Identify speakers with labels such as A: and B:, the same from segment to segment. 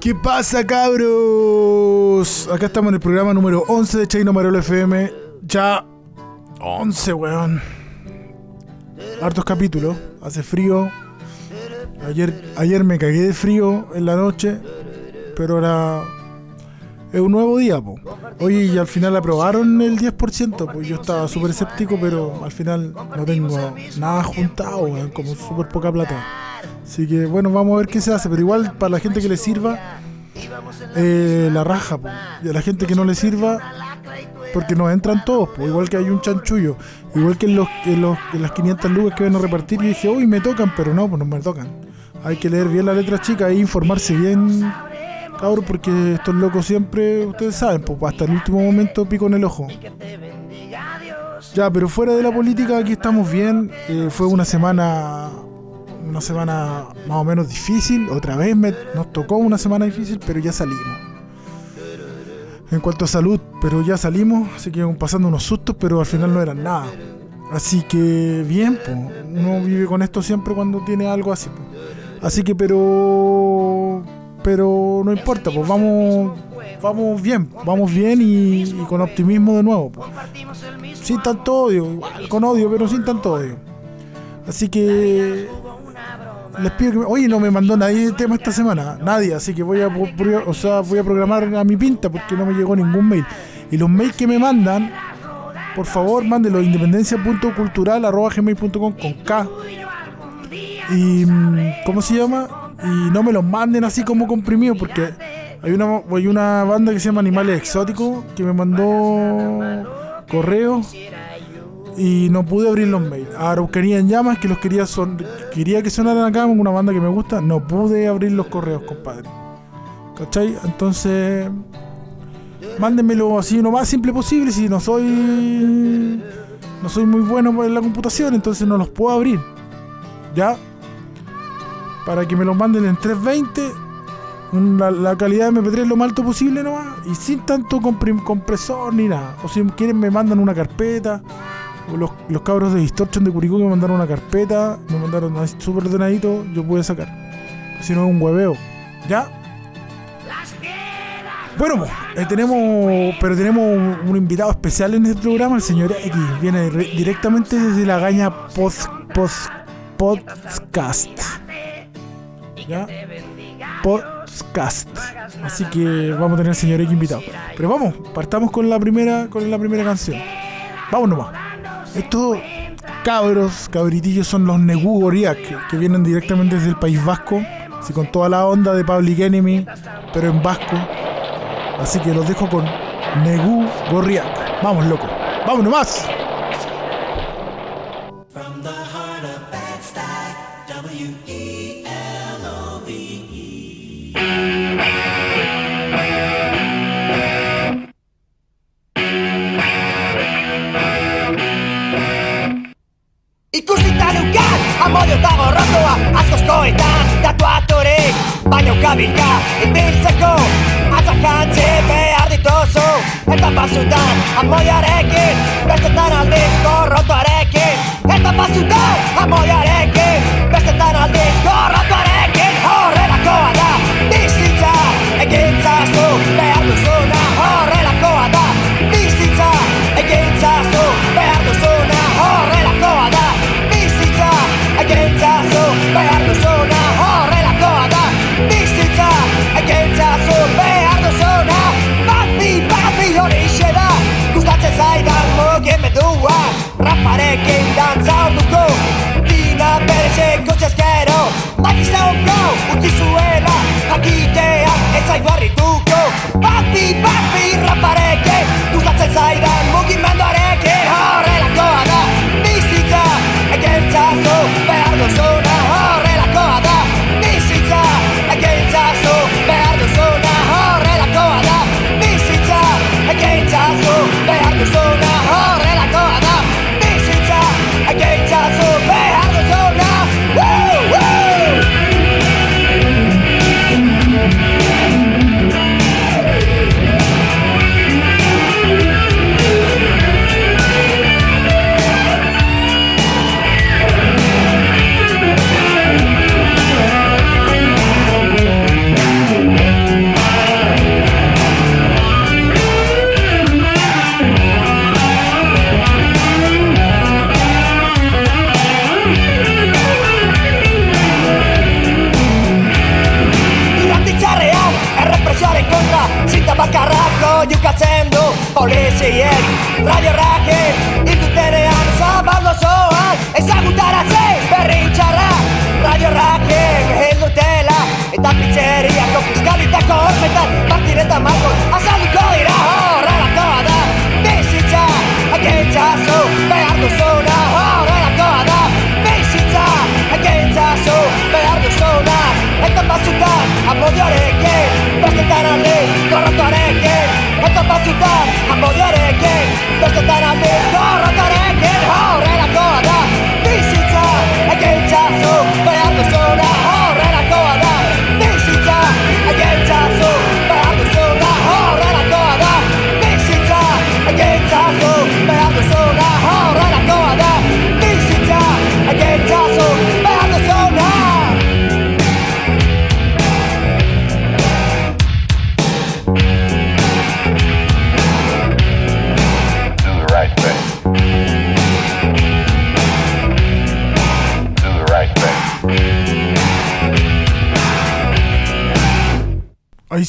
A: ¿Qué pasa, cabros? Acá estamos en el programa número 11 de Chaino Marolo FM. Ya 11, weón. Hartos capítulos. Hace frío. Ayer, ayer me cagué de frío en la noche. Pero ahora es un nuevo día, po. Oye, y al final aprobaron el 10%, pues yo estaba súper escéptico, pero al final no tengo nada juntado, weón, como súper poca plata. Así que bueno, vamos a ver qué se hace, pero igual para la gente que le sirva, eh, la raja, po. y a la gente que no le sirva, porque nos entran todos, pues igual que hay un chanchullo, igual que en, los, en, los, en las 500 lucas que van a repartir, y dije, uy, me tocan, pero no, pues no me tocan. Hay que leer bien la letra chica e informarse bien Cabrón, porque estos locos siempre, ustedes saben, pues hasta el último momento pico en el ojo. Ya, pero fuera de la política, aquí estamos bien. Eh, fue una semana, una semana más o menos difícil. Otra vez nos tocó una semana difícil, pero ya salimos. En cuanto a salud, pero ya salimos, así que pasando unos sustos, pero al final no eran nada. Así que bien, pues, uno vive con esto siempre cuando tiene algo así. Pues. Así que, pero pero no importa, pues vamos vamos bien, vamos bien y, con optimismo de nuevo. Pues. Sin tanto odio, con odio, pero sin tanto odio. Así que les pido que me, oye no me mandó nadie el tema esta semana, nadie, así que voy a o sea, voy a programar a mi pinta porque no me llegó ningún mail. Y los mails que me mandan, por favor, mándenlo independencia.cultural.gmail.com con K. Y ¿cómo se llama? y no me los manden así como comprimidos porque hay una, hay una banda que se llama Animales Exóticos que me mandó correo y no pude abrir los mails. Araucanía en llamas que los quería son quería que sonaran acá con una banda que me gusta, no pude abrir los correos, compadre. ¿Cachai? Entonces mándenmelo así lo más simple posible si no soy no soy muy bueno en la computación, entonces no los puedo abrir. ¿Ya? para que me lo manden en 320, la, calidad de MP3 lo más alto posible nomás, y sin tanto compresor ni nada. O si quieren me mandan una carpeta, los, cabros de Distortion de Curicó que me mandaron una carpeta, me mandaron súper ordenadito, yo pude sacar. Si no es un hueveo. ¿Ya? Bueno, eh, tenemos, pero tenemos un, invitado especial en este programa, el señor X. Viene directamente desde la gaña post, post, podcast. ¿ya? Podcast. Así que vamos a tener al señor X invitado. Pero vamos, partamos con la primera, con la primera canción. Vamos nomás. Estos cabros, cabritillos son los Negu Goriak, que, vienen directamente desde el País Vasco. Así con toda la onda de Public Enemy, pero en vasco. Así que los dejo con Negu Gorriak. Vamos, loco. Vamos nomás.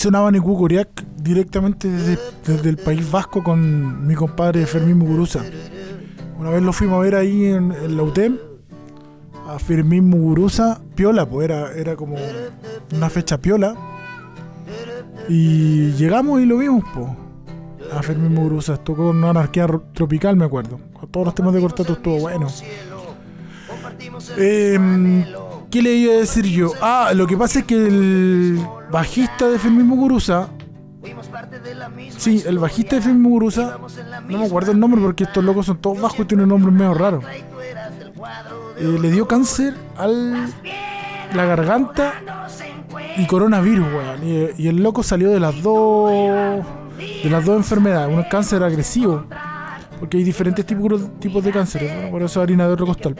A: Ahí sonaba Neku Coriac directamente desde, desde el País Vasco con mi compadre Fermín Muguruza. Una vez lo fuimos a ver ahí en, en la UTEM, a Fermín Muguruza, piola, pues era, era como una fecha piola. Y llegamos y lo vimos, pues. A Fermín Muguruza, tocó con una anarquía ro- tropical, me acuerdo. Con todos los temas de cortato estuvo bueno. Em, ¿Qué le iba a decir yo? Ah, lo que pasa es que el bajista de Fermín Muguruza. Sí, el bajista de Fermín Muguruza. No me acuerdo el nombre porque estos locos son todos bajos y tienen nombres medio raros. Eh, le dio cáncer al la garganta y coronavirus, weón. Y, el loco salió de las dos de las dos enfermedades. Es cáncer agresivo, porque hay diferentes tipos, de cáncer. ¿no? Por eso harina de otro costal.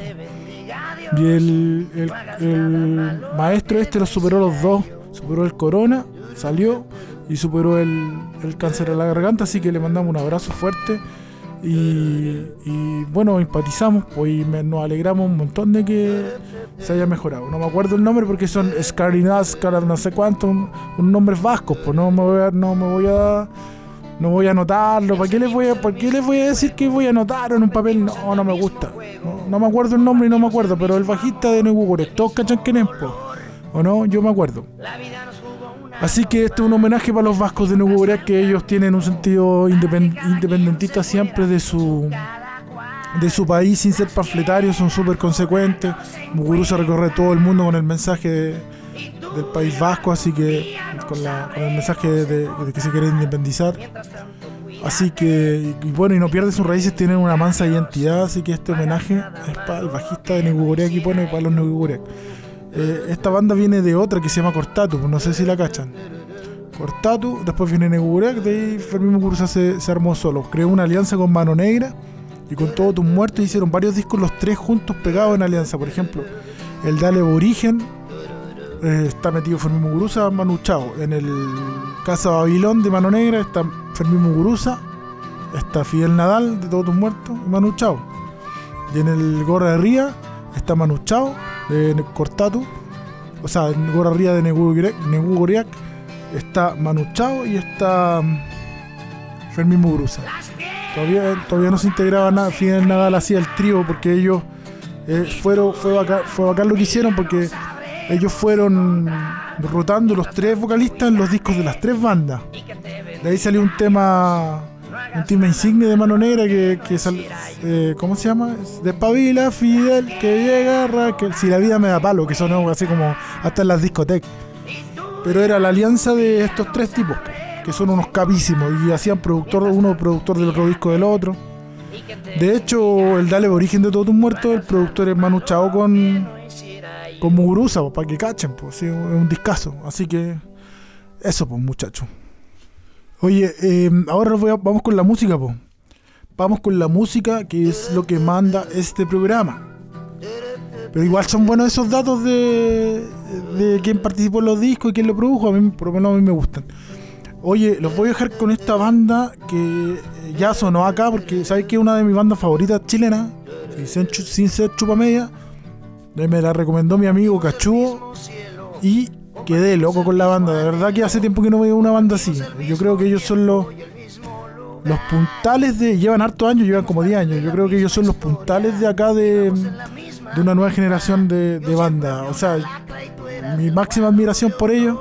A: Y el, el- el maestro este lo superó los dos. Superó el corona, salió y superó el, el cáncer a la garganta. Así que le mandamos un abrazo fuerte. Y, bueno, empatizamos pues, y nos alegramos un montón de que se haya mejorado. No me acuerdo el nombre porque son Scarinas, no sé cuánto, un, un nombres vascos. Pues no me voy a, no me voy a no voy a anotarlo. ¿Para qué les voy a, ¿para qué les voy a decir que voy a anotar en un papel? No, no me gusta. No, me acuerdo el nombre y no me acuerdo, pero el bajista de Negugore, todos cachan po? ¿O no? Yo me acuerdo. Así que este es un homenaje para los vascos de Negugore, que ellos tienen un sentido independ- independentista siempre de su de su país sin ser panfletarios, son súper consecuentes. Muguruza recorre todo el mundo con el mensaje de- del País Vasco, así que con, la- con el mensaje de, que se quiere independizar. Así que, y, y bueno, y no pierde sus raíces, tienen una mansa identidad, así que este homenaje es para el bajista de Negugoriak y pone para los Negugoriak. Eh, esta banda viene de otra que se llama Cortatu, no sé si la cachan. Cortatu, después viene Negugoriak, de ahí Fermín Muguruza se, se armó solo. Creó una alianza con Mano Negra y con Todos tus muertos hicieron varios discos los tres juntos pegados en alianza. Por ejemplo, el Dale Origen eh, está metido Fermín Muguruza, Manu Chao. En el Casa Babilón de Mano Negra está Fermín Muguruza, está Fidel Nadal de Todos tus muertos y Manu Chao. Y en el Gorra de Ría está Manu Chao de Cortatu, o sea, en Gorra Ría de Negu Goriak está Manu Chao y está mm, Fermín Muguruza. Todavía, todavía no se integraba nada, Fidel Nadal hacía el trío porque ellos eh, fueron, fue, bacán, fue bacán lo que hicieron porque ellos fueron rotando los tres vocalistas en los discos de las tres bandas. De ahí salió un tema, un tema insigne de Mano Negra que, que eh, ¿cómo se llama? Es Despabila, Fidel, que llega, Raquel, si la vida me da palo, que sonó así como hasta en las discotecas. Pero era la alianza de estos tres tipos, que son unos capísimos y hacían productor, uno productor del otro disco del otro. De hecho, el Dale Origen de Todos muertos, el productor es Manu Chao con, con Muguruza, para que cachen, pues, es un discazo. Así que, eso, pues, muchachos. Oye, eh, ahora voy a- vamos con la música, pues. Vamos con la música, que es lo que manda este programa. Pero igual son buenos esos datos de, de quién participó en los discos y quién lo produjo. A mí, por lo menos a mí me gustan. Oye, los voy a dejar con esta banda que ya sonó acá, porque sabes que es una de mis bandas favoritas chilenas, sin ser, sin ser chupa media. Eh, Me la recomendó mi amigo Cachugo y quedé loco con la banda. De verdad que hace tiempo que no veo una banda así. Yo creo que ellos son los los puntales de. Llevan hartos años, llevan como 10 años. Yo creo que ellos son los puntales de acá de, de una nueva generación de, de banda. O sea, mi máxima admiración por ellos.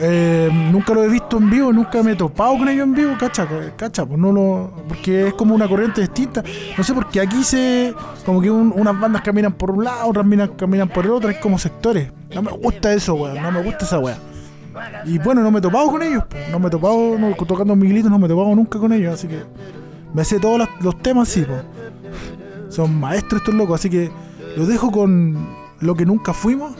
A: Eh, nunca lo he visto en vivo, nunca me he topado con ellos en vivo, cacha, cacha, pues no lo, porque es como una corriente distinta. No sé, porque aquí se, como que un- unas bandas caminan por un lado, otras minan- caminan por el otro, es como sectores. No me gusta eso, weón, no me gusta esa weá. Y bueno, no me he topado con ellos, pues, no me he topado, tocando Miguelitos, no me he topado nunca con ellos, así que me sé todos los, los temas, sí, pues. Son maestros estos locos, así que los dejo con lo que nunca fuimos.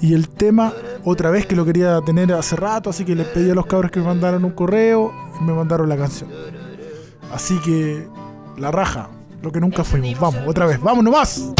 A: Y el tema, otra vez que lo quería tener hace rato, así que les pedí a los cabros que me mandaran un correo y me mandaron la canción. Así que, la raja, lo que nunca fuimos. Vamos, otra vez, vamos nomás.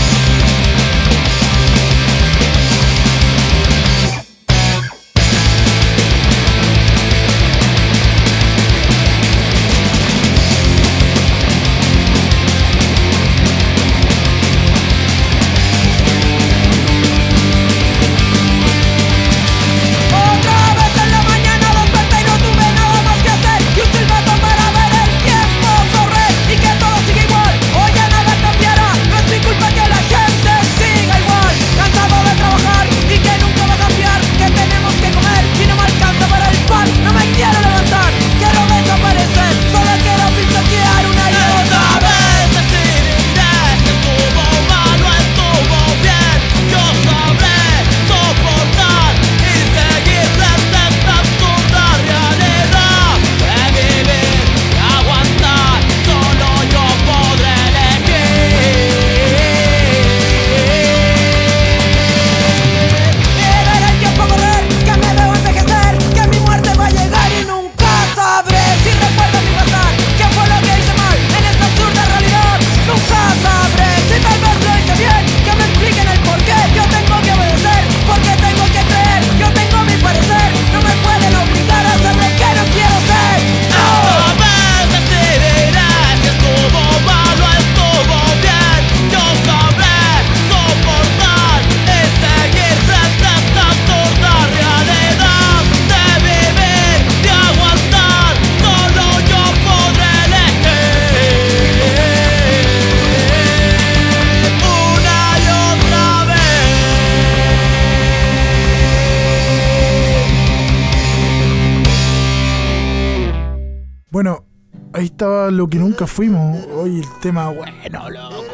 B: Nunca
A: fuimos. Hoy el tema, bueno, loco.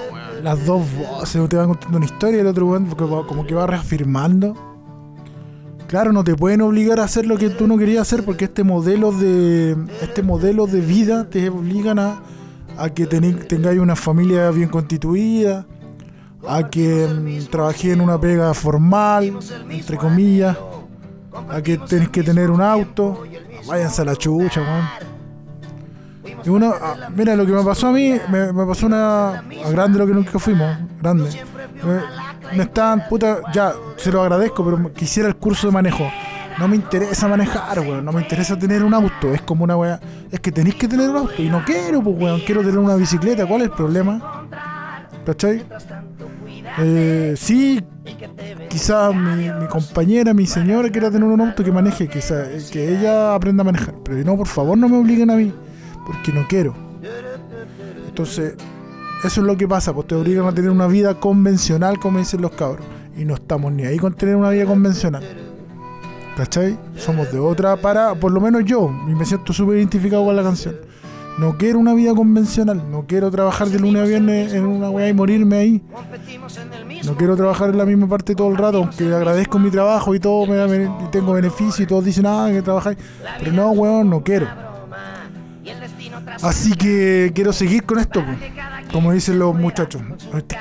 A: Las dos voces, te van contando una historia y el otro va- como que va reafirmando. Claro, no te pueden obligar a hacer lo que tú no querías hacer porque este modelo de este modelo de vida te obligan a, a que tengáis una familia bien constituida, a que mm, trabajé en una pega formal, entre comillas, a que tenés que tener un auto. Váyanse a la chucha, weón. Y uno, ah, mira, lo que me pasó a mí, me, pasó una. a grande lo que nunca fuimos, grande. Me, me estaban, puta, ya, se lo agradezco, pero quisiera el curso de manejo. No me interesa manejar, weón, no me interesa tener un auto. Es como una weá. Es que tenéis que tener un auto. Y no quiero, pues, weón, quiero tener una bicicleta. ¿Cuál es el problema? ¿Cachai? Eh, sí, quizá mi, compañera, mi señora quiera tener un auto que maneje, quizá, eh, que ella aprenda a manejar. Pero no, por favor, no me obliguen a mí, porque no quiero. Entonces, eso es lo que pasa, pues te obligan a tener una vida convencional, como dicen los cabros. Y no estamos ni ahí con tener una vida convencional. ¿Cachai? Somos de otra para, por lo menos yo, y me siento súper identificado con la canción. No quiero una vida convencional, no quiero trabajar de lunes a viernes en una weá y morirme ahí. No quiero trabajar en la misma parte todo el rato, aunque agradezco mi trabajo y todo, me da y tengo beneficio y todos dicen, ah, que trabajáis. Pero no, weón, no quiero. Así que quiero seguir con esto, como dicen los muchachos.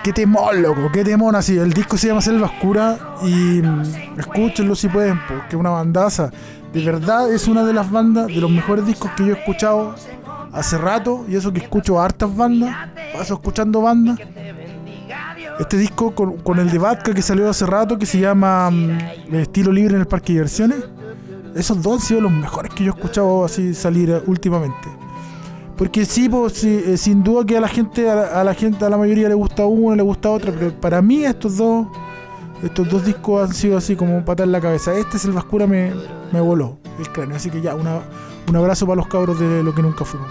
A: Qué temón, loco, qué temón así. El disco se llama Selva Oscura y mm, escúchenlo si pueden, porque es una bandaza. De verdad es una de las bandas, de los mejores discos que yo he escuchado hace rato, y eso que escucho hartas bandas, paso escuchando bandas. Este disco con, el de Vodka que salió hace rato, que se llama mm, Estilo Libre en el Parque de Diversiones. Esos dos han sido los mejores que yo he escuchado así salir eh, últimamente. Porque sí, pues, eh, sin duda que a la gente, a la, gente, a la mayoría le gusta uno, le gusta otro, pero para mí estos dos, estos dos discos han sido así como patar la cabeza. Este Selva Oscura me, me voló el cráneo, así que ya, Un abrazo para los cabros de lo que nunca fuimos.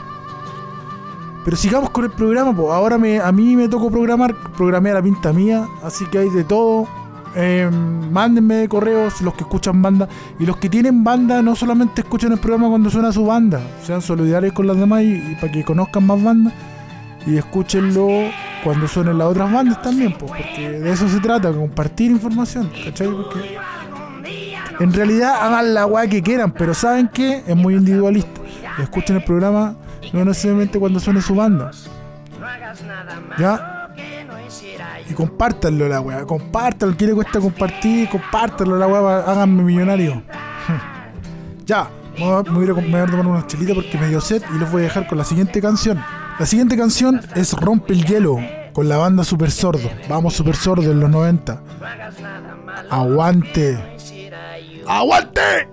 A: Pero sigamos con el programa, pues ahora me, a mí me tocó programar, programé a la pinta mía, así que hay de todo. Eh, mándenme correos los que escuchan banda y los que tienen banda no solamente escuchan el programa cuando suena su banda, sean solidarios con las demás y, para que conozcan más bandas y escúchenlo cuando suenen las otras bandas también, pues, porque de eso se trata, compartir información. Porque en realidad hagan la weá que quieran, pero ¿saben que Es muy individualista. Escuchen el programa no necesariamente cuando suene su banda. ¿Ya? Y compártanlo la weá, compártanlo, ¿qué le cuesta compartir? Compártanlo la weá, háganme millonario. ya, me voy a- tomar unas chelitas porque me dio sed y los voy a dejar con la siguiente canción. La siguiente canción es Rompe el Hielo con la banda Super Sordo. Vamos Super Sordo en los 90. Aguante. ¡Aguante!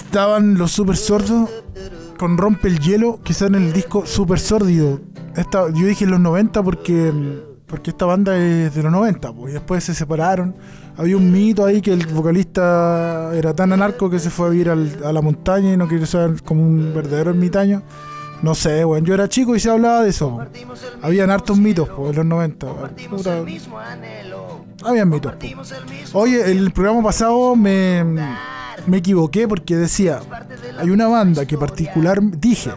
A: Estaban los super sordos con Rompe el Hielo, que sale en el disco Super Sórdido. Esta, yo dije en los 90 porque, porque esta banda es de los 90, pues, y después se separaron. Había un mito ahí que el vocalista era tan anarco que se fue a vivir al- a la montaña y no quería ser como un verdadero ermitaño. No sé, weón, yo era chico y se hablaba de eso. Habían hartos mitos pues, en los 90. Puta, habían mitos. Oye, el programa pasado me, me equivoqué porque decía, hay una banda que particular, dije,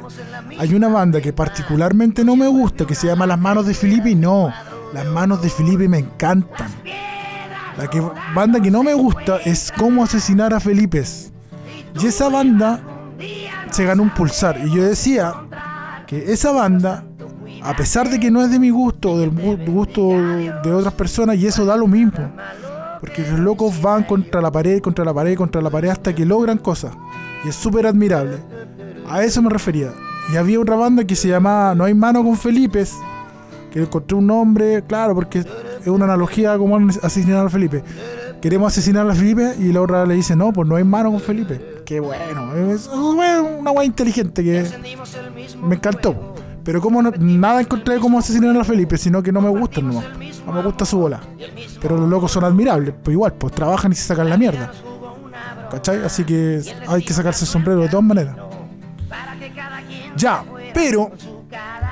A: hay una banda que particularmente no me gusta, que se llama Las Manos de Felipe, y no, Las Manos de Felipe me encantan. La que, banda que no me gusta es Cómo asesinar a Felipe. Y esa banda se ganó un pulsar. Y yo decía que esa banda A pesar de que no es de mi gusto o del gusto de otras personas, y eso da lo mismo. Porque los locos van contra la pared, contra la pared, contra la pared hasta que logran cosas. Y es súper admirable. A eso me refería. Y había otra banda que se llamaba No hay mano con Felipes. Que encontré un nombre, claro, porque es una analogía como asesinar a Felipe. Queremos asesinar a Felipe y la otra le dice, no, pues no hay mano con Felipe. Qué bueno, es una weá inteligente que me encantó. Pero como no- nada encontré como asesinar a Felipe, sino que no me gustan nomás. No me gusta su bola. Pero los locos son admirables, pues igual, pues trabajan y se sacan la mierda. ¿Cachai? Así que hay que sacarse el sombrero de todas maneras. Ya, pero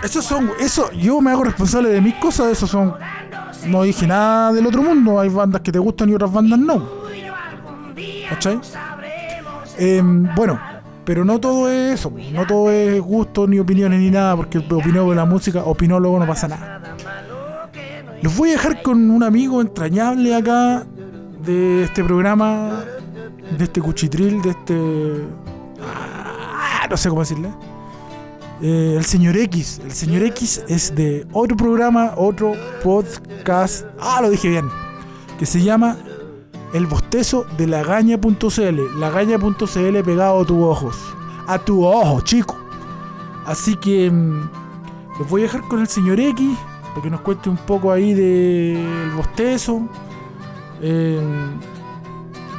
A: esos son, eso, yo me hago responsable de mis cosas, esos son, no dije nada del otro mundo, hay bandas que te gustan y otras bandas no. ¿Cachai? Em, bueno, pero no todo es eso, no todo es gusto, ni opiniones, ni nada, porque opinó de la música, opinó luego no pasa nada. Los voy a dejar con un amigo entrañable acá de este programa, de este cuchitril, de este... ah, no sé cómo decirle. Eh, el señor X. El señor X es de otro programa, otro podcast. Ah, lo dije bien. Que se llama El Bostezo de Lagaña.cl. Lagaña.cl pegado a tus ojos. A tu ojo, chico. Así que mm, los voy a dejar con el señor X. Para que nos cuente un poco ahí del bostezo. Eh,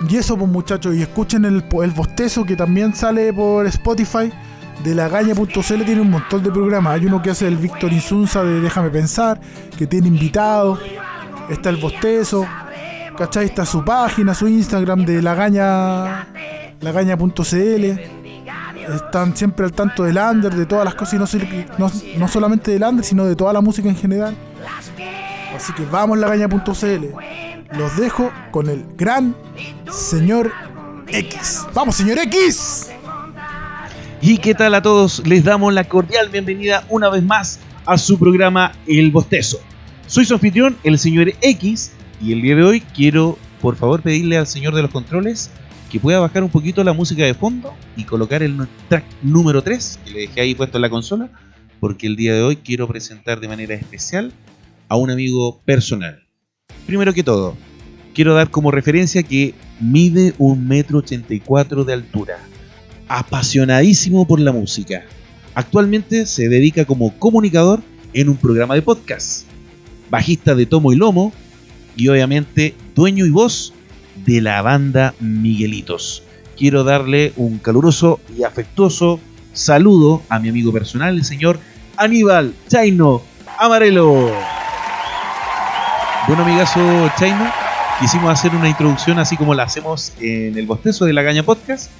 A: y eso, pues muchachos. Y escuchen el, el bostezo que también sale por Spotify de la gaña.cl tiene un montón de programas. Hay uno que hace el Víctor Insunza de Déjame Pensar, que tiene invitados. Está el Bostezo. ¿Cachai? Está su página, su Instagram de la gaña, lagaña.cl. Están siempre al tanto del under, de todas las cosas, y no, no, no solamente del under, sino de toda la música en general. Así que vamos lagaña.cl. Los dejo con el gran señor X. ¡Vamos, señor X!
C: ¿Y qué tal a todos? Les damos la cordial bienvenida una vez más a su programa El Bostezo. Soy su anfitrión, el señor X, y el día de hoy quiero, por favor, pedirle al señor de los controles que pueda bajar un poquito la música de fondo y colocar el track número 3 que le dejé ahí puesto en la consola, porque el día de hoy quiero presentar de manera especial a un amigo personal. Primero que todo, quiero dar como referencia que mide un metro ochenta y cuatro de altura apasionadísimo por la música. Actualmente se dedica como comunicador en un programa de podcast, bajista de tomo y lomo y obviamente dueño y voz de la banda Miguelitos. Quiero darle un caluroso y afectuoso saludo a mi amigo personal, el señor Aníbal Chaino Amarelo. Bueno, amigazo Chaino, quisimos hacer una introducción así como la hacemos en el bostezo de la Gaña Podcast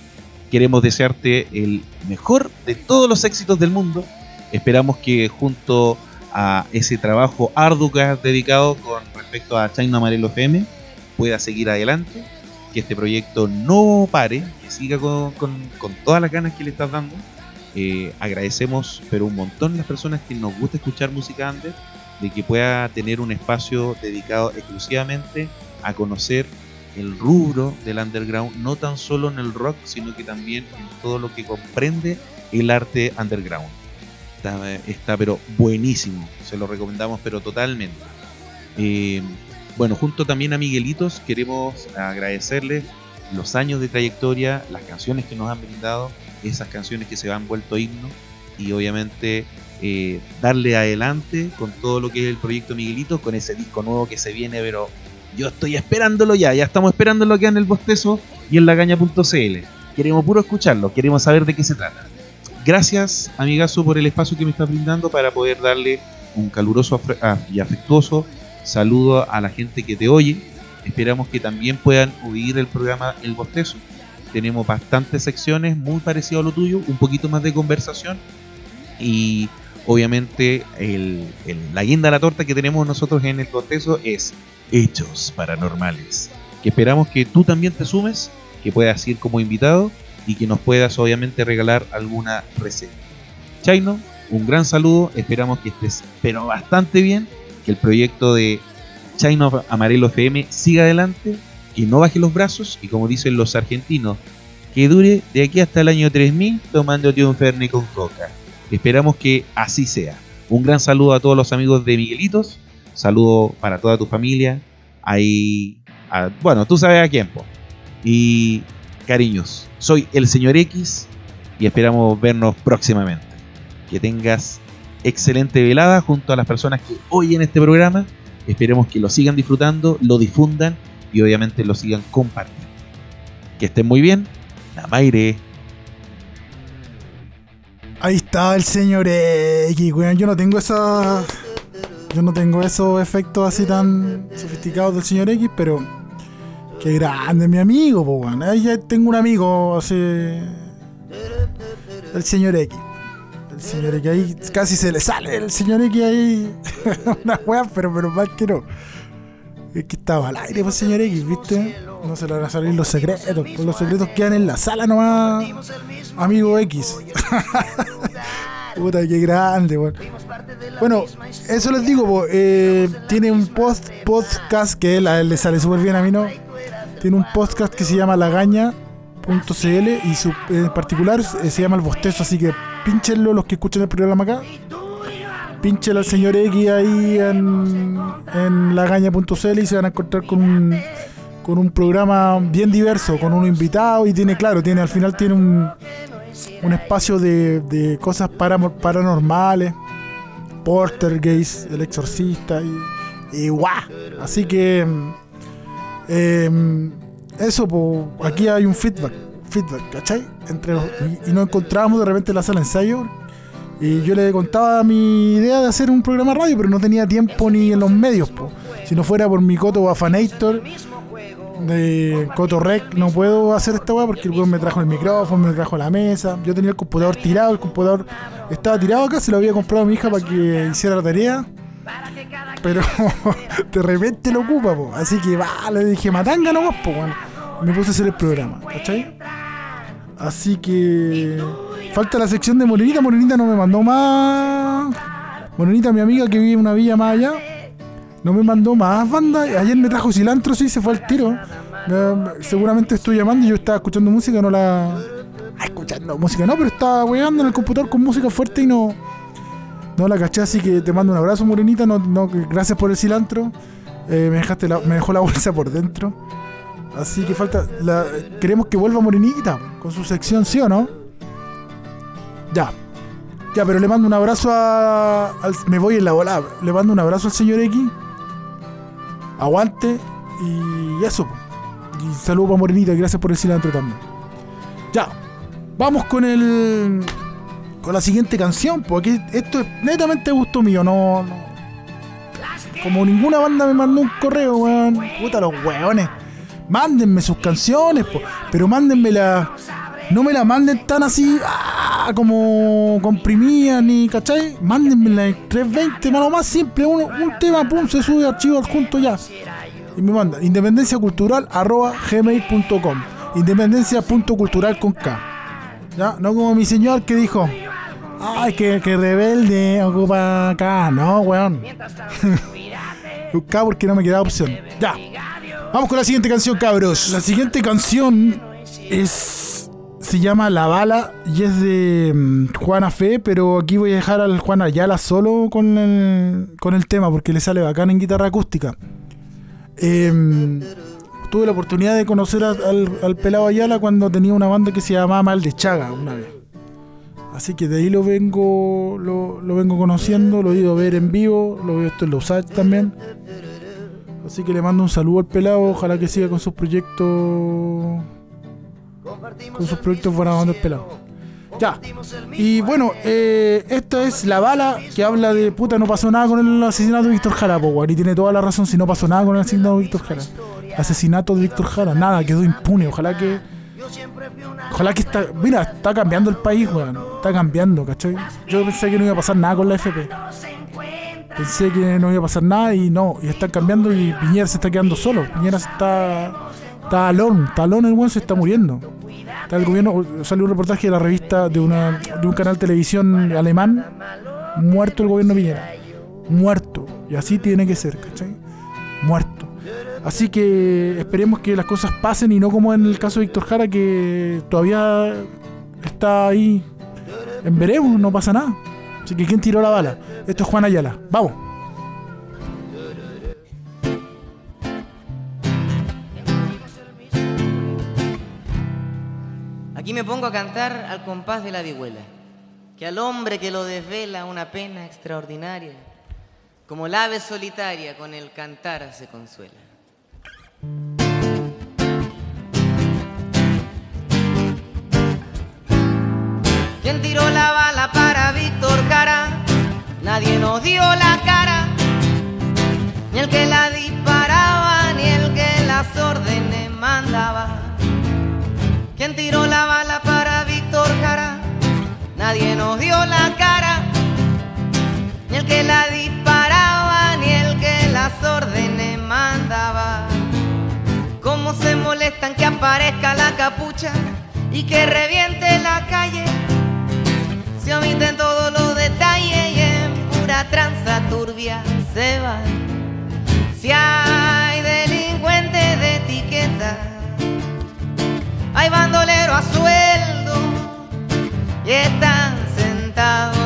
C: queremos desearte el mejor de todos los éxitos del mundo. Esperamos que junto a ese trabajo arduo que has dedicado con respecto a China Amarelo FM pueda seguir adelante, que este proyecto no pare, que siga con, con- con todas las ganas que le estás dando. Eh, agradecemos, pero un montón las personas que nos gusta escuchar música under, de que pueda tener un espacio dedicado exclusivamente a conocer el rubro del underground, no tan solo en el rock, sino que también en todo lo que comprende el arte underground. Está, está, pero buenísimo, se lo recomendamos pero totalmente. Eh, bueno, junto también a Miguelitos queremos agradecerles los años de trayectoria, las canciones que nos han brindado, esas canciones que se han vuelto himno y obviamente eh, darle adelante con todo lo que es el proyecto Miguelitos, con ese disco nuevo que se viene, pero yo estoy esperándolo ya, ya estamos esperándolo acá en el bostezo y en lagaña.cl. Queremos puro escucharlo, queremos saber de qué se trata. Gracias, amigazo, por el espacio que me estás brindando para poder darle un caluroso ah, y afectuoso saludo a la gente que te oye. Esperamos que también puedan oír el programa El Bostezo. Tenemos bastantes secciones muy parecido a lo tuyo, un poquito más de conversación y obviamente la guinda de la torta que tenemos nosotros en el Bostezo es hechos paranormales. Que esperamos que tú también te sumes, que puedas ir como invitado y que nos puedas obviamente regalar alguna receta. Chaino, un gran saludo, esperamos que estés pero bastante bien, que el proyecto de Chaino Amarelo FM siga adelante, que no baje los brazos y como dicen los argentinos, que dure de aquí hasta el año 3000 tomándote un Fernet con coca. Esperamos que así sea. Un gran saludo a todos los amigos de Miguelitos. Saludo para toda tu familia. Ahí, bueno, tú sabes a quién. Y cariños, soy el señor X y esperamos vernos próximamente. Que tengas excelente velada junto a las personas que oyen este programa. Esperemos que lo sigan disfrutando, lo difundan y obviamente lo sigan compartiendo. Que estén muy bien. Namaire.
A: Ahí está el señor X, weón. Yo no tengo esa. Yo no tengo esos efectos así tan sofisticados del señor X, pero. Qué grande, mi amigo, weón. Ahí ya tengo un amigo así. El señor X. Señor X ahí casi se le sale el señor X ahí. Una weá, pero pero mal que no. Es que estaba al aire, pues señor X, ¿viste? No se le van a salir los secretos. pues los secretos quedan en la sala nomás. Amigo X. Puta, qué grande, weón. Bueno, eso les digo, po, eh, tiene un podcast que le sale súper bien, a mí no. Tiene un podcast que se llama lagaña.cl y su, en particular eh, se llama El Bostezo, así que pinchenlo los que escuchan el programa acá. Pínchenlo al señor X ahí en, en lagaña.cl y se van a encontrar con un, con un programa bien diverso, con un invitado y tiene, claro, tiene al final tiene un, un espacio de, de cosas paramo- paranormales, Portergeist, El Exorcista y, y guau. Así que em, eso, po, aquí hay un feedback, feedback, ¿cachai? Entre y, y nos encontrábamos de repente en la sala de ensayo y yo le contaba mi idea de hacer un programa radio, pero no tenía tiempo ni en los medios, po. Si no fuera por mi Coto Bafanator de Coto Rec, no puedo hacer esta weá porque el weón me trajo el micrófono, me trajo la mesa. Yo tenía el computador tirado, el computador estaba tirado acá, se lo había comprado a mi hija para que hiciera la tarea. Pero de repente lo ocupa, po. Así que va, le dije, matanga nomás, po, weón. Me puse a hacer el programa, ¿cachai? Así que falta la sección de Morenita. Morenita no me mandó más. Morenita, mi amiga que vive en una villa más allá, no me mandó más banda. Ayer me trajo cilantro, sí, se fue al tiro. Me- seguramente estoy llamando y yo estaba escuchando música, no la. Ah, escuchando música, no, pero estaba weando en el computador con música fuerte y no. No la caché, así que te mando un abrazo, Morenita. No, gracias por el cilantro. Eh, me, dejaste la- me dejó la bolsa por dentro. Así que falta. Queremos que vuelva Morenita con su sección, ¿sí o no? Ya. Ya, pero le mando un abrazo a. me voy en la bola. Le mando un abrazo al señor X. Aguante. Y eso. Y saludo para Morenita. y Gracias por el cilantro también. Ya. Vamos con el. Con la siguiente canción. Porque esto es netamente gusto mío. No. no- como ninguna banda me mandó un correo, weón. Puta los weones. Mándenme sus canciones, pero mándenmela. No me la manden tan así, ah, como comprimida, ni, ¿cachai? Mándenmela en 320, malo más simple, uno, un tema, pum, se sube archivo adjunto ya. Y me manda independenciacultural arroba gmail.com independencia.cultural con K. ¿Ya? No como mi señor que dijo, ay, que, que rebelde, ocupa acá. No, weón. K porque no me queda opción. Ya. Vamos con la siguiente canción, cabros. La siguiente canción es. Se llama La Bala y es de mm, Juana Fe, pero aquí voy a dejar al Juan Ayala solo con el, con el tema porque le sale bacán en guitarra acústica. Em, tuve la oportunidad de conocer al, pelado Ayala cuando tenía una banda que se llamaba Mal de Chaga una vez. Así que de ahí lo vengo lo, vengo conociendo, lo he ido a ver en vivo, lo veo esto en los Usage también. Así que le mando un saludo al pelado, ojalá que siga con sus proyectos. Con sus proyectos buena onda el pelado. Ya. Y bueno, eh, esta es la bala que habla de puta, no pasó nada con el asesinato de Víctor Jara, po, Y tiene toda la razón si no pasó nada con el asesinato de Víctor Jara. Asesinato de Víctor Jara, nada, quedó impune. Ojalá que. Ojalá que está. Mira, está cambiando el país, weón. Está cambiando, ¿cachai? Yo pensé que no iba a pasar nada con la FP. Pensé que no iba a pasar nada y no, y están cambiando y Piñera se está quedando solo. Piñera se está. Está alón, está el buen, se está muriendo. Está el gobierno. Salió un reportaje de la revista de, una, de un canal de televisión alemán. Muerto el gobierno Piñera. Muerto. Y así tiene que ser, ¿cachai? Muerto. Así que esperemos que las cosas pasen y no como en el caso de Víctor Jara, que todavía está ahí en veremos, no pasa nada. Así que, ¿quién tiró la bala? Esto es Juan Ayala. Vamos.
D: Aquí me pongo a cantar al compás de la vihuela, que al hombre que lo desvela una pena extraordinaria, como el ave solitaria con el cantar se consuela. ¿Quién tiró la bala para Víctor Cara? Nadie nos dio la cara, ni el que la disparaba, ni el que las órdenes mandaba. ¿Quién tiró la bala para Víctor Jara? Nadie nos dio la cara, ni el que la disparaba, ni el que las órdenes mandaba. ¿Cómo se molestan que aparezca la capucha y que reviente la calle? Si omiten todos los tranza turbia se va. Si hay delincuente de etiqueta, hay bandolero a sueldo y están sentados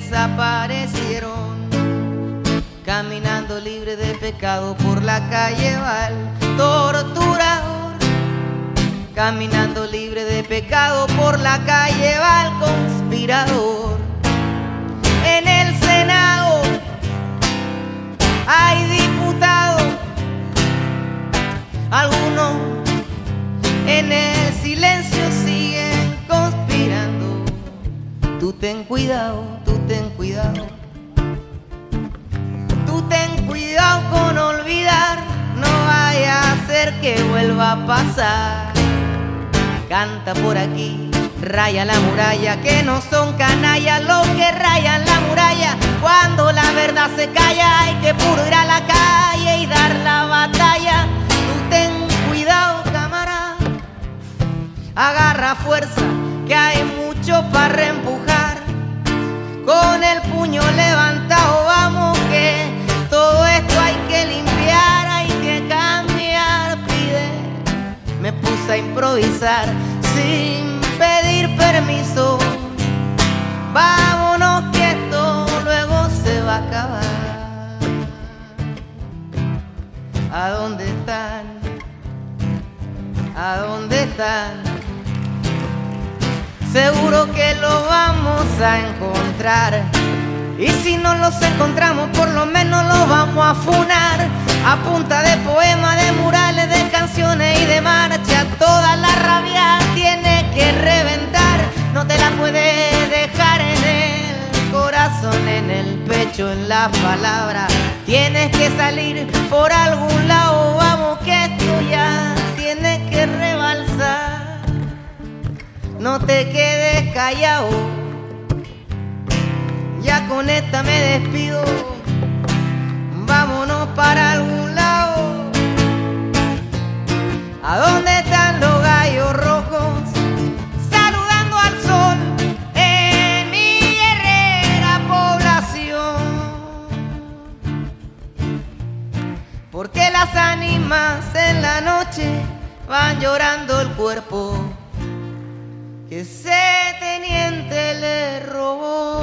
D: desaparecieron. Caminando libre de pecado por la calle va el torturador. Caminando libre de pecado por la calle va el conspirador. En el Senado hay diputados, algunos en el silencio siguen conspirando. Tú ten cuidado Tú ten cuidado con olvidar, no vaya a ser que vuelva a pasar. Canta por aquí, raya la muralla, que no son canallas los que rayan la muralla. Cuando la verdad se calla, hay que puro ir a la calle y dar la batalla. Tú ten cuidado, camarada, agarra fuerza, que hay mucho para reempujar. Con el puño levantado, vamos que todo esto hay que limpiar, hay que cambiar, pide. Me puse a improvisar sin pedir permiso. Vámonos que esto luego se va a acabar. ¿A dónde están? ¿A dónde están? Seguro que lo vamos a encontrar. Y si no los encontramos, por lo menos los vamos a funar. A punta de poemas, de murales, de canciones y de marcha. Toda la rabia tiene que reventar. No te la puedes dejar en el corazón, en el pecho, en la palabra. Tienes que salir por algún lado. Vamos, que esto No te quedes callado. Ya con esta me despido. Vámonos para algún lado. ¿A dónde están los gallos rojos? Saludando al sol en mi guerrera población. Porque las ánimas en la noche van llorando el cuerpo que ese teniente le robó.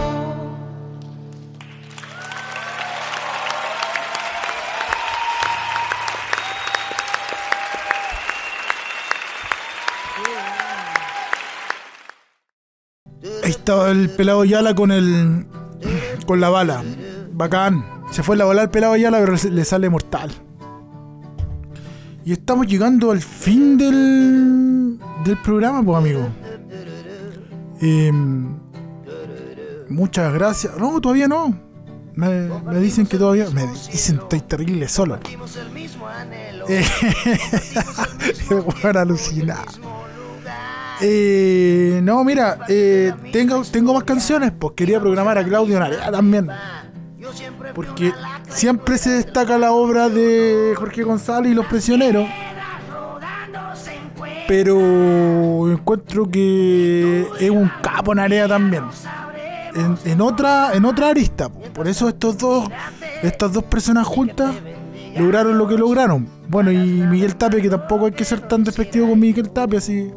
A: Ahí estaba el pelado Yala con el. con la bala. Bacán. Se fue la bala al pelado Yala, pero le sale mortal. Y estamos llegando al fin del. del programa, pues amigo. Em, muchas gracias. No, todavía no. Me, me dicen que todavía. Me dicen estoy terrible solo. Eh, Bueno, alucinado. Eh, no, mira, eh, tengo, tengo más canciones, pues quería programar a Claudio Narea también. Porque siempre se destaca la obra de Jorge González y los prisioneros. Pero encuentro que es un capo Narea también. En, en otra, en otra arista. po. Por eso estos dos, estas dos personas juntas lograron lo que lograron. Bueno, y Miguel Tapia, que tampoco hay que ser tan despectivo con Miguel Tapia, así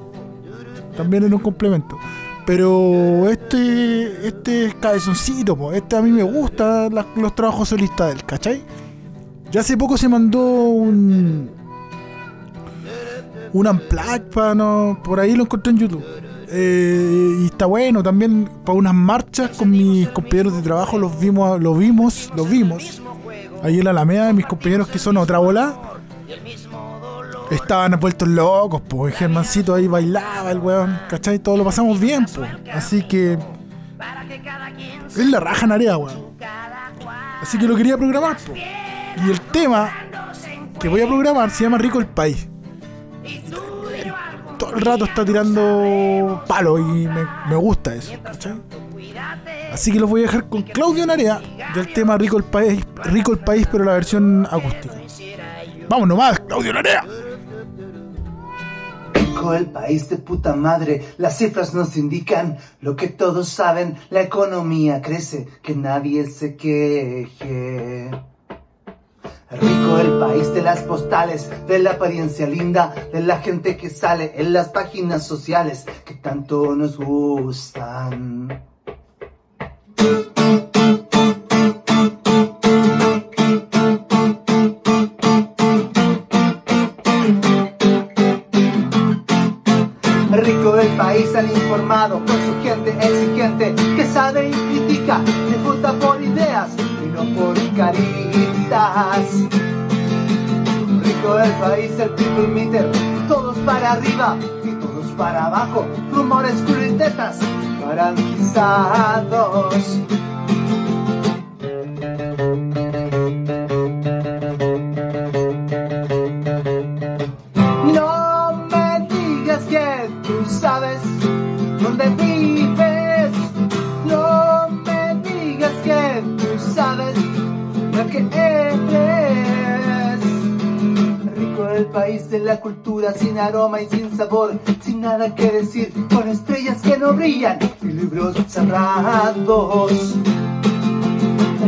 A: también en un complemento. Pero este este es cabezoncito, po. este a mí me gusta la- los trabajos solistas del, ¿cachai? Ya hace poco se mandó un un unplug para no, por ahí lo encontré en YouTube. Eh, y está bueno también para unas marchas con mis compañeros de trabajo los vimos lo vimos lo vimos ahí en la Alameda mis compañeros que son otra bola estaban vueltos locos, pues. Germancito ahí bailaba, el weón, ¿cachai? Todo lo pasamos bien, pues. Así que. Es la raja Narea, weón. Así que lo quería programar, pues. Y el tema que voy a programar se llama Rico el País. Todo el rato está tirando palo y me, me gusta eso, ¿cachai? Así que los voy a dejar con Claudio Narea del tema Rico el País, Rico el País, pero la versión acústica. Vamos nomás, Claudio Narea.
E: Rico el país de puta madre, las cifras nos indican lo que todos saben, la economía crece, que nadie se queje. Rico el país de las postales, de la apariencia linda, de la gente que sale en las páginas sociales que tanto nos gustan. Rico del país al informado, con su gente exigente, que sabe y critica, que vota por ideas y no por caritas. Del país, el people meter, todos para arriba y todos para abajo, rumores tetas garantizados. Sin aroma y sin sabor, sin nada que decir, con estrellas que no brillan y libros cerrados.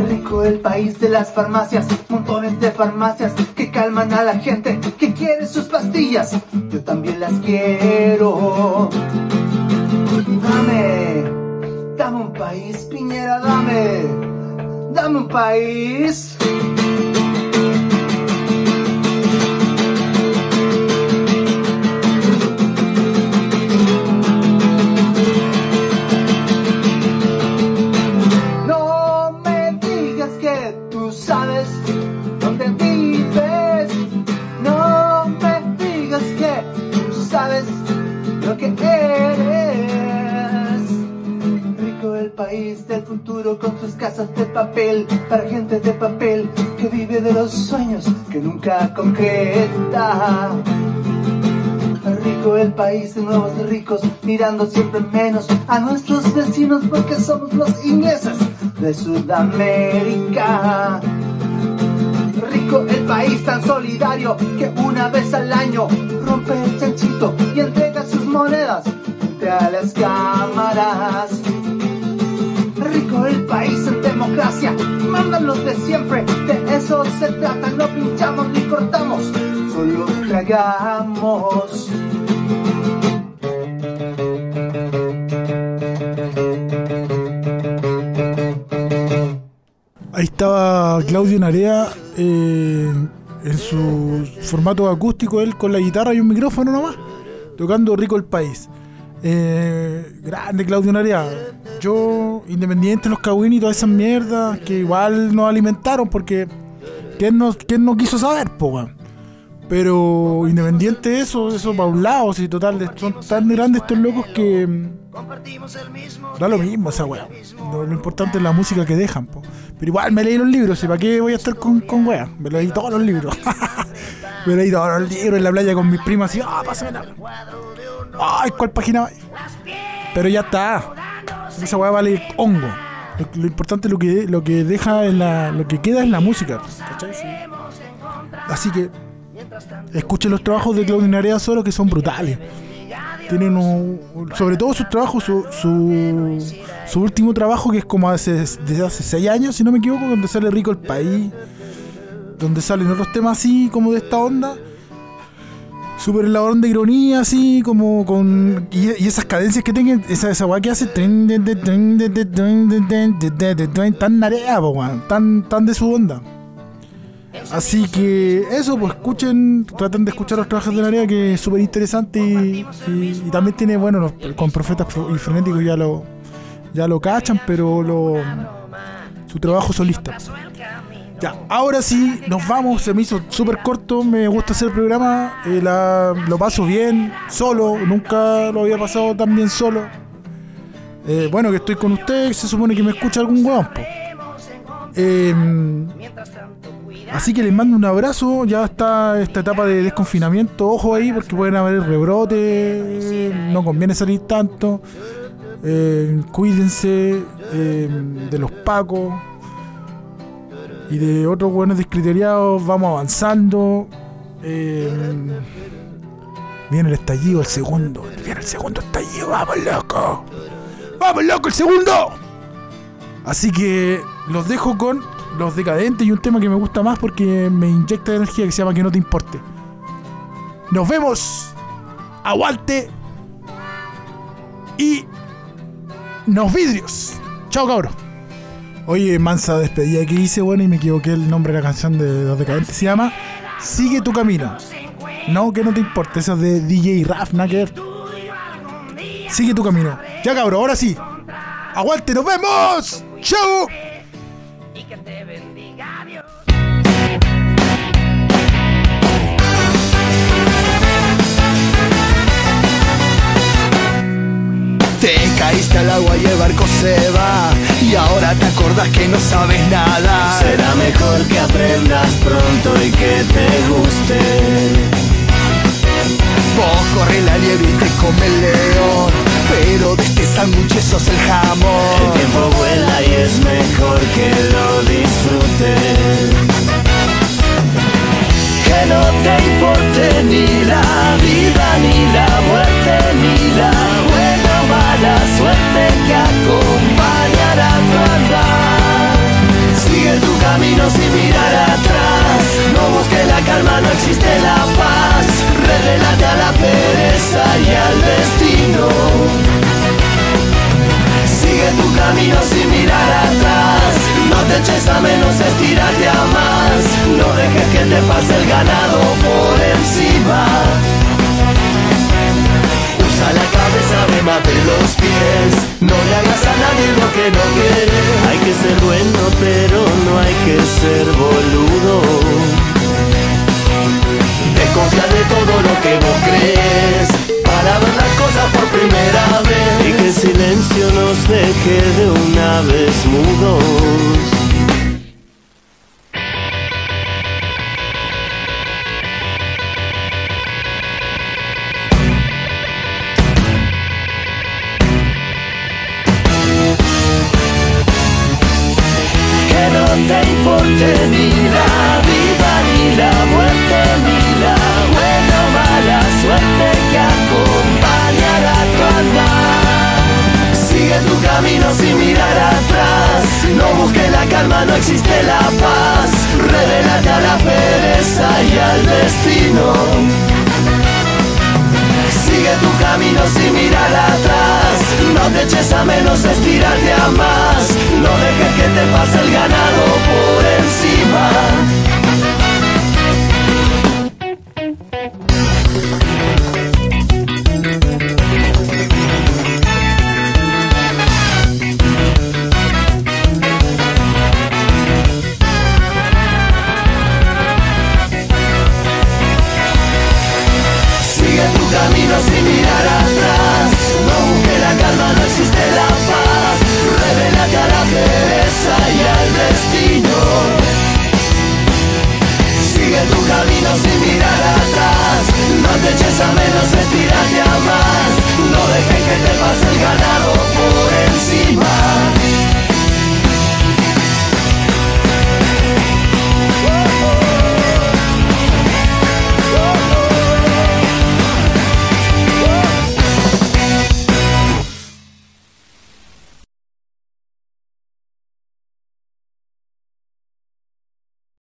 E: Rico el país de las farmacias, montones de farmacias que calman a la gente que quiere sus pastillas. Yo también las quiero. Dame, dame un país, Piñera, dame, dame un país. Con sus casas de papel para gente de papel que vive de los sueños que nunca concreta. Rico el país de nuevos ricos, mirando siempre menos a nuestros vecinos porque somos los ingleses de Sudamérica. Rico el país tan solidario que una vez al año rompe el chanchito y entrega sus monedas frente a las cámaras. El país en democracia, mandan los de siempre, de eso se trata, no pinchamos ni cortamos, solo tragamos.
A: Ahí estaba Claudio Narea eh, en su formato acústico, él con la guitarra y un micrófono nomás, tocando Rico el País. Eh, grande Claudio Narea. Yo, independiente de los cagüines y todas esas mierdas que igual nos alimentaron porque ¿quién no, quién no quiso saber, po? Pero independiente de eso, eso para un lado, si total, son tan grandes estos locos que mm, da lo mismo esa weá. Lo, lo importante es la música que dejan, po. Pero igual me leí los libros, ¿y para qué voy a estar con, con weá? Me leí todos los libros. me leí todos los libros en la playa con mis primas y, ah, pásame la. Ay, ¿cuál página? Pero ya está. Esa weá vale hongo. Lo, lo importante es lo que, lo que deja en la, lo que queda es la música. ¿cachai? Sí. Así que escuchen los trabajos de Claudio Narea solo que son brutales. Tienen un- sobre todo sus trabajos, su, su, su último trabajo que es como hace, desde hace 6 años, si no me equivoco, donde sale Rico el País, donde salen otros temas así como de esta onda. Súper elaborón de ironía, así como con. Y, y esas cadencias que tengan, esa, esa weá que hace. Tan narea, weón, tan, tan de su onda. Así que eso, pues escuchen, traten de escuchar los trabajos de Narea, que es súper interesante y también tiene, bueno, los- con Profetas y Frenéticos ya lo, ya lo cachan, pero lo, su trabajo solista. Ya, ahora sí, nos vamos, se me hizo súper corto, me gusta hacer el programa, eh, lo paso bien, solo, nunca lo había pasado tan bien solo. Eh, bueno, que estoy con ustedes, se supone que me escucha algún huevón, po. Em, Así que les mando un abrazo. Ya está esta etapa de desconfinamiento. Ojo ahí porque pueden haber rebrotes. No conviene salir tanto. Eh, cuídense eh, de los pacos y de otros buenos descriteriados. Vamos avanzando. Eh, viene el estallido, el segundo. Viene el segundo estallido. Vamos, loco. Vamos, loco, el segundo. Así que los dejo con los decadentes y un tema que me gusta más porque me inyecta energía que se llama Que no te importe. Nos vemos. Aguante. Y nos vidrios. Chao, cabros. Oye, mansa despedida que hice, bueno, y me equivoqué el nombre de la canción de los decadentes. Se llama Sigue tu camino. No, que no te importe. Esa es de DJ Raf. Sigue tu camino. Ya, cabros, ahora sí. Aguante, nos vemos. Chao.
F: Te caíste al agua y el barco se va Y ahora te acordás que no sabes nada